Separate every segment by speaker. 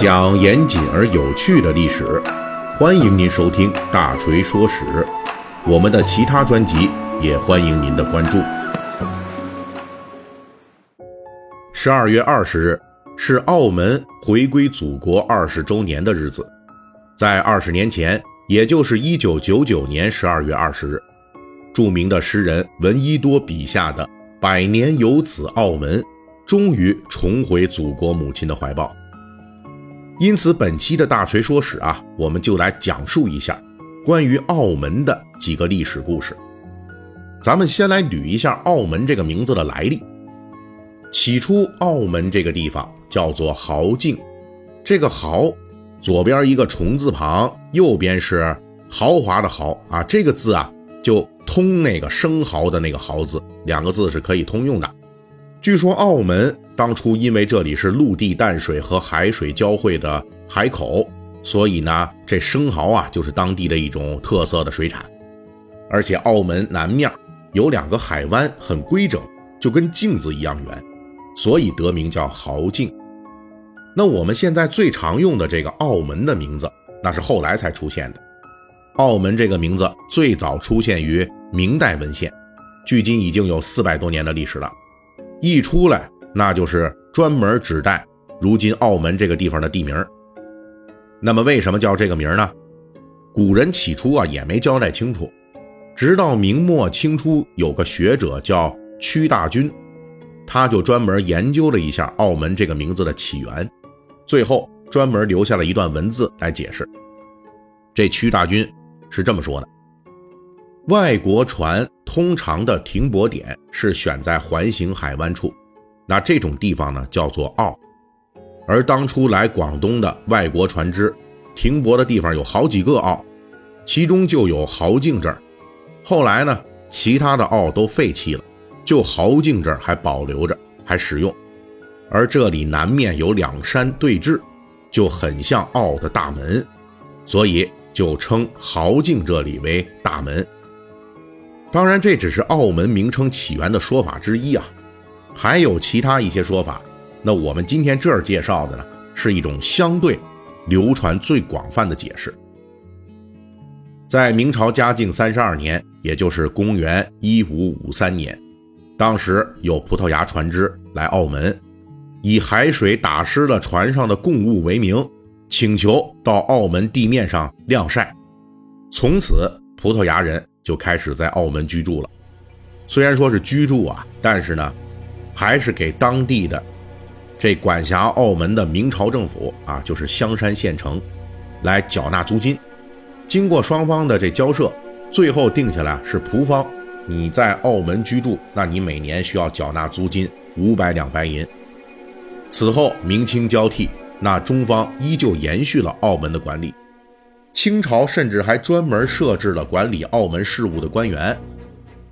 Speaker 1: 讲严谨而有趣的历史，欢迎您收听《大锤说史》。我们的其他专辑也欢迎您的关注。十二月二十日是澳门回归祖国二十周年的日子，在二十年前，也就是一九九九年十二月二十日，著名的诗人闻一多笔下的“百年有此澳门”终于重回祖国母亲的怀抱。因此，本期的大锤说史啊，我们就来讲述一下关于澳门的几个历史故事。咱们先来捋一下澳门这个名字的来历。起初，澳门这个地方叫做豪境，这个豪，左边一个虫字旁，右边是豪华的豪啊，这个字啊就通那个生蚝的那个豪字，两个字是可以通用的。据说澳门。当初因为这里是陆地淡水和海水交汇的海口，所以呢，这生蚝啊就是当地的一种特色的水产。而且澳门南面有两个海湾，很规整，就跟镜子一样圆，所以得名叫豪镜。那我们现在最常用的这个澳门的名字，那是后来才出现的。澳门这个名字最早出现于明代文献，距今已经有四百多年的历史了。一出来。那就是专门指代如今澳门这个地方的地名。那么为什么叫这个名呢？古人起初啊也没交代清楚，直到明末清初有个学者叫屈大均，他就专门研究了一下澳门这个名字的起源，最后专门留下了一段文字来解释。这屈大均是这么说的：外国船通常的停泊点是选在环形海湾处。那这种地方呢，叫做澳，而当初来广东的外国船只停泊的地方有好几个澳，其中就有豪境这儿。后来呢，其他的澳都废弃了，就豪境这儿还保留着，还使用。而这里南面有两山对峙，就很像澳的大门，所以就称豪境这里为大门。当然，这只是澳门名称起源的说法之一啊。还有其他一些说法，那我们今天这儿介绍的呢，是一种相对流传最广泛的解释。在明朝嘉靖三十二年，也就是公元一五五三年，当时有葡萄牙船只来澳门，以海水打湿了船上的贡物为名，请求到澳门地面上晾晒。从此，葡萄牙人就开始在澳门居住了。虽然说是居住啊，但是呢。还是给当地的这管辖澳门的明朝政府啊，就是香山县城，来缴纳租金。经过双方的这交涉，最后定下来是葡方你在澳门居住，那你每年需要缴纳租金五百两白银。此后明清交替，那中方依旧延续了澳门的管理。清朝甚至还专门设置了管理澳门事务的官员。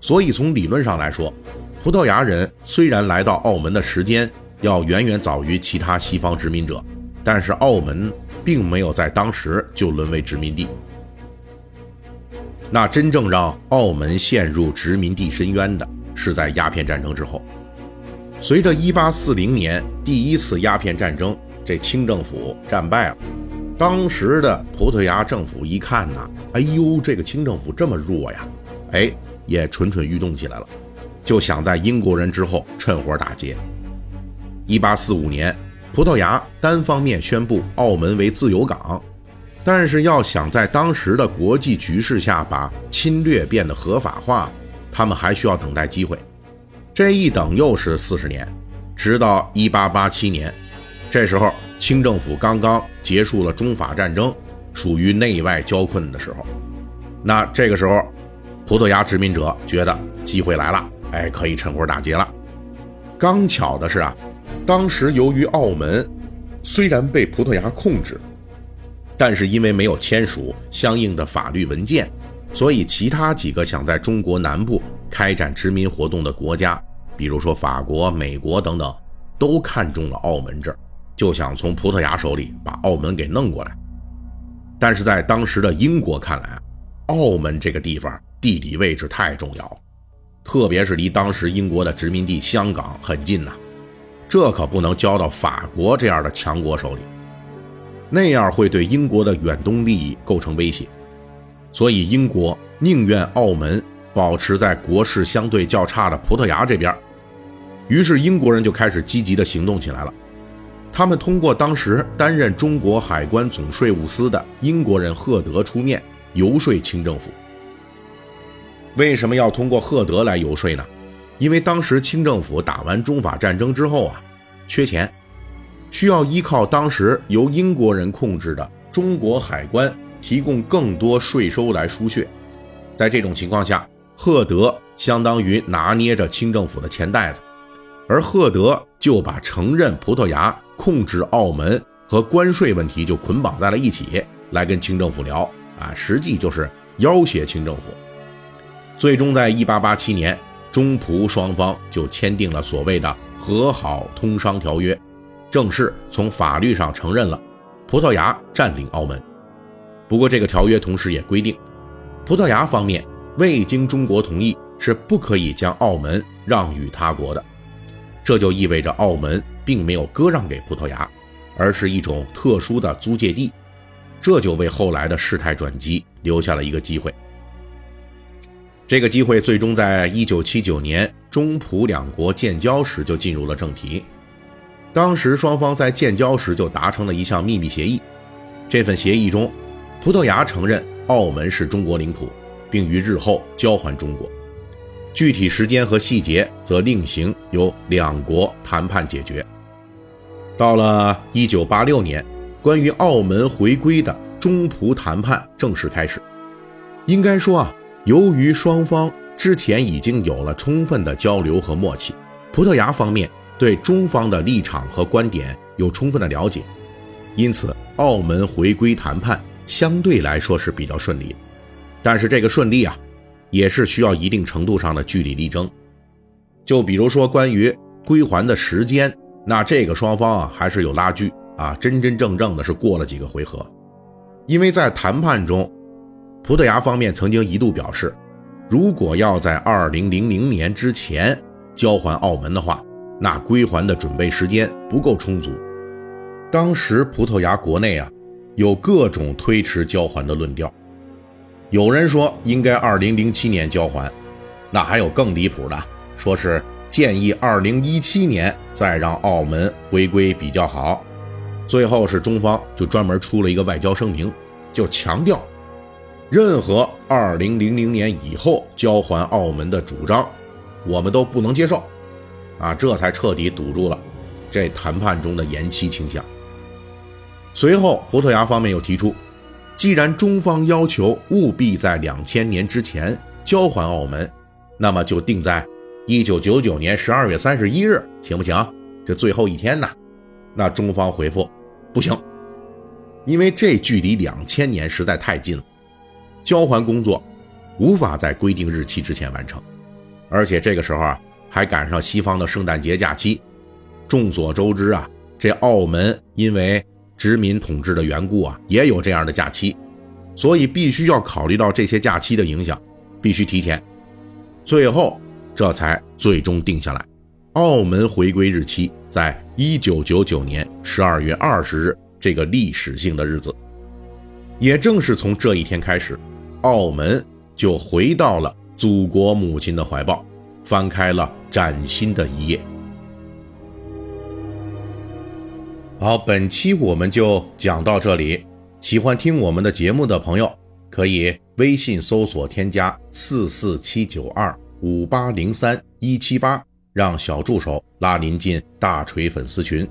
Speaker 1: 所以从理论上来说，葡萄牙人虽然来到澳门的时间要远远早于其他西方殖民者，但是澳门并没有在当时就沦为殖民地。那真正让澳门陷入殖民地深渊的是在鸦片战争之后。随着1840年第一次鸦片战争，这清政府战败了，当时的葡萄牙政府一看呐，哎呦，这个清政府这么弱呀，哎，也蠢蠢欲动起来了。就想在英国人之后趁火打劫。一八四五年，葡萄牙单方面宣布澳门为自由港，但是要想在当时的国际局势下把侵略变得合法化，他们还需要等待机会。这一等又是四十年，直到一八八七年，这时候清政府刚刚结束了中法战争，属于内外交困的时候。那这个时候，葡萄牙殖民者觉得机会来了。哎，可以趁火打劫了。刚巧的是啊，当时由于澳门虽然被葡萄牙控制，但是因为没有签署相应的法律文件，所以其他几个想在中国南部开展殖民活动的国家，比如说法国、美国等等，都看中了澳门这儿，就想从葡萄牙手里把澳门给弄过来。但是在当时的英国看来，澳门这个地方地理位置太重要了。特别是离当时英国的殖民地香港很近呐，这可不能交到法国这样的强国手里。那样会对英国的远东利益构成威胁。所以英国宁愿澳门保持在国势相对较差的葡萄牙这边。于是英国人就开始积极的行动起来了。他们通过当时担任中国海关总税务司的英国人赫德出面游说清政府。为什么要通过赫德来游说呢？因为当时清政府打完中法战争之后啊，缺钱，需要依靠当时由英国人控制的中国海关提供更多税收来输血。在这种情况下，赫德相当于拿捏着清政府的钱袋子，而赫德就把承认葡萄牙控制澳门和关税问题就捆绑在了一起，来跟清政府聊啊，实际就是要挟清政府。最终，在一八八七年，中葡双方就签订了所谓的和好通商条约，正式从法律上承认了葡萄牙占领澳门。不过，这个条约同时也规定，葡萄牙方面未经中国同意是不可以将澳门让与他国的。这就意味着澳门并没有割让给葡萄牙，而是一种特殊的租借地。这就为后来的事态转机留下了一个机会。这个机会最终在一九七九年中葡两国建交时就进入了正题。当时双方在建交时就达成了一项秘密协议。这份协议中，葡萄牙承认澳门是中国领土，并于日后交还中国。具体时间和细节则另行由两国谈判解决。到了一九八六年，关于澳门回归的中葡谈判正式开始。应该说啊。由于双方之前已经有了充分的交流和默契，葡萄牙方面对中方的立场和观点有充分的了解，因此澳门回归谈判相对来说是比较顺利。但是这个顺利啊，也是需要一定程度上的据理力争。就比如说关于归还的时间，那这个双方啊还是有拉锯啊，真真正正的是过了几个回合，因为在谈判中。葡萄牙方面曾经一度表示，如果要在二零零零年之前交还澳门的话，那归还的准备时间不够充足。当时葡萄牙国内啊，有各种推迟交还的论调，有人说应该二零零七年交还，那还有更离谱的，说是建议二零一七年再让澳门回归比较好。最后是中方就专门出了一个外交声明，就强调。任何二零零零年以后交还澳门的主张，我们都不能接受，啊，这才彻底堵住了这谈判中的延期倾向。随后，葡萄牙方面又提出，既然中方要求务必在两千年之前交还澳门，那么就定在一九九九年十二月三十一日，行不行？这最后一天呢？那中方回复不行，因为这距离两千年实在太近了。交还工作无法在规定日期之前完成，而且这个时候啊还赶上西方的圣诞节假期。众所周知啊，这澳门因为殖民统治的缘故啊，也有这样的假期，所以必须要考虑到这些假期的影响，必须提前。最后这才最终定下来，澳门回归日期在一九九九年十二月二十日这个历史性的日子。也正是从这一天开始。澳门就回到了祖国母亲的怀抱，翻开了崭新的一页。好，本期我们就讲到这里。喜欢听我们的节目的朋友，可以微信搜索添加四四七九二五八零三一七八，让小助手拉您进大锤粉丝群。